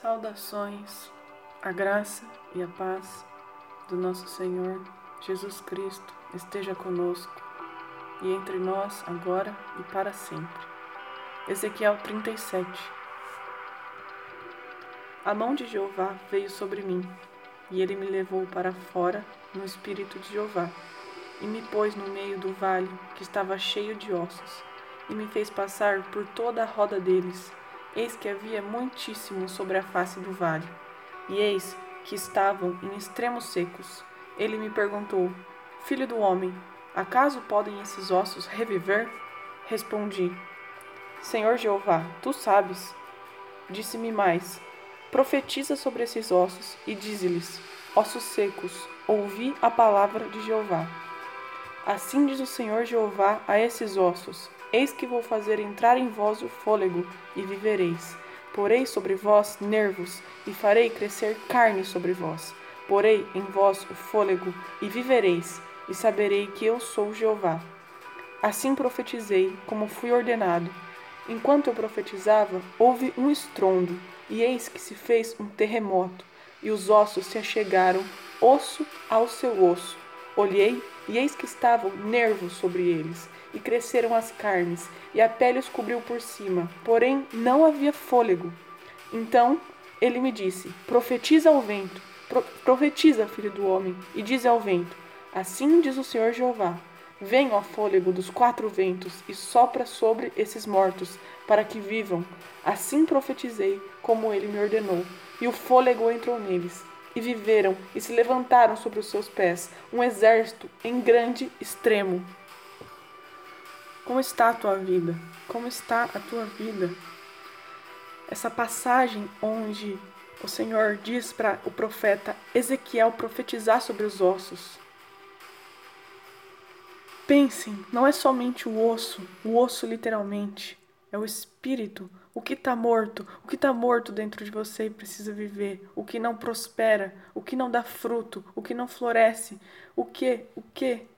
Saudações, a graça e a paz do nosso Senhor Jesus Cristo esteja conosco e entre nós agora e para sempre. Ezequiel 37 A mão de Jeová veio sobre mim, e ele me levou para fora no espírito de Jeová, e me pôs no meio do vale que estava cheio de ossos, e me fez passar por toda a roda deles Eis que havia muitíssimo sobre a face do vale, e eis que estavam em extremos secos. Ele me perguntou: Filho do homem, acaso podem esses ossos reviver? Respondi: Senhor Jeová, tu sabes. Disse-me mais: Profetiza sobre esses ossos e dize-lhes: Ossos secos, ouvi a palavra de Jeová. Assim diz o Senhor Jeová a esses ossos: Eis que vou fazer entrar em vós o fôlego, e vivereis. Porei sobre vós nervos, e farei crescer carne sobre vós. Porei em vós o fôlego, e vivereis, e saberei que eu sou Jeová. Assim profetizei, como fui ordenado. Enquanto eu profetizava, houve um estrondo, e eis que se fez um terremoto, e os ossos se achegaram, osso ao seu osso. Olhei, e eis que estavam nervos sobre eles e cresceram as carnes, e a pele os cobriu por cima, porém não havia fôlego. Então ele me disse: Profetiza ao vento, pro profetiza, filho do homem, e diz ao vento: Assim diz o Senhor Jeová: Vem, ó fôlego dos quatro ventos, e sopra sobre esses mortos, para que vivam. Assim profetizei, como ele me ordenou, e o fôlego entrou neles. E viveram, e se levantaram sobre os seus pés, um exército em grande extremo. Como está a tua vida? Como está a tua vida? Essa passagem onde o Senhor diz para o profeta Ezequiel profetizar sobre os ossos. Pensem, não é somente o osso, o osso literalmente, é o espírito, o que está morto, o que está morto dentro de você e precisa viver, o que não prospera, o que não dá fruto, o que não floresce, o que, o que,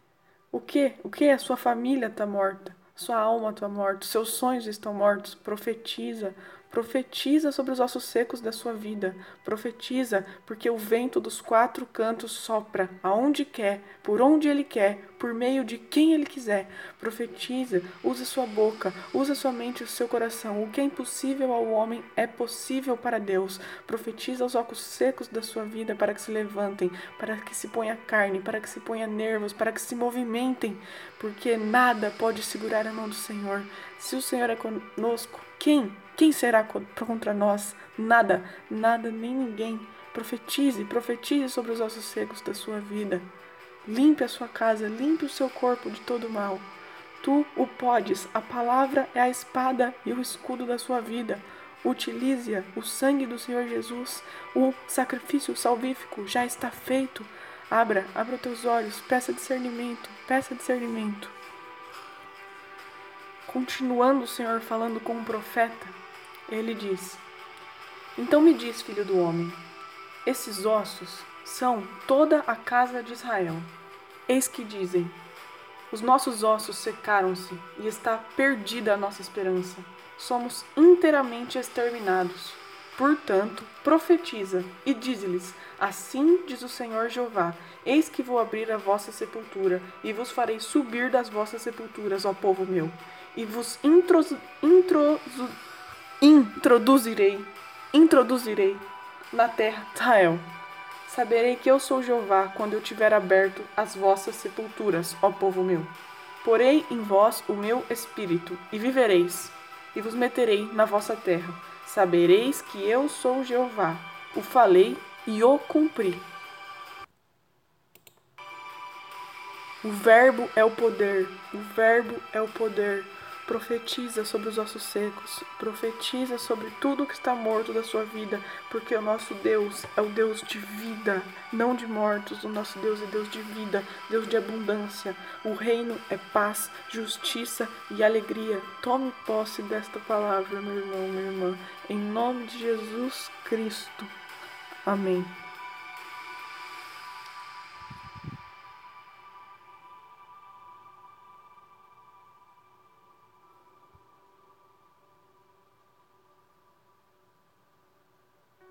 o que, o que a sua família está morta, sua alma está morta, seus sonhos estão mortos. Profetiza, Profetiza sobre os ossos secos da sua vida. Profetiza, porque o vento dos quatro cantos sopra aonde quer, por onde ele quer, por meio de quem ele quiser. Profetiza, use sua boca, use sua mente e o seu coração. O que é impossível ao homem é possível para Deus. Profetiza os ossos secos da sua vida para que se levantem, para que se ponha carne, para que se ponha nervos, para que se movimentem, porque nada pode segurar a mão do Senhor. Se o Senhor é conosco, quem quem será contra nós? Nada, nada, nem ninguém. Profetize, profetize sobre os ossos secos da sua vida. Limpe a sua casa, limpe o seu corpo de todo mal. Tu o podes, a palavra é a espada e o escudo da sua vida. Utilize-a, o sangue do Senhor Jesus, o sacrifício salvífico já está feito. Abra, abra os teus olhos, peça discernimento, peça discernimento. Continuando o Senhor falando com o profeta, ele diz: Então me diz, filho do homem, esses ossos são toda a casa de Israel. Eis que dizem: Os nossos ossos secaram-se e está perdida a nossa esperança. Somos inteiramente exterminados. Portanto, profetiza e diz-lhes: Assim diz o Senhor Jeová: Eis que vou abrir a vossa sepultura e vos farei subir das vossas sepulturas, ó povo meu, e vos introdu introduzirei, introduzirei na terra Israel. Saberei que eu sou Jeová quando eu tiver aberto as vossas sepulturas, ó povo meu. Porei em vós o meu espírito, e vivereis, e vos meterei na vossa terra. Sabereis que eu sou Jeová. O falei e o cumpri. O Verbo é o poder, o Verbo é o poder Profetiza sobre os ossos secos, profetiza sobre tudo que está morto da sua vida, porque o nosso Deus é o Deus de vida, não de mortos. O nosso Deus é Deus de vida, Deus de abundância. O reino é paz, justiça e alegria. Tome posse desta palavra, meu irmão, minha irmã, em nome de Jesus Cristo. Amém.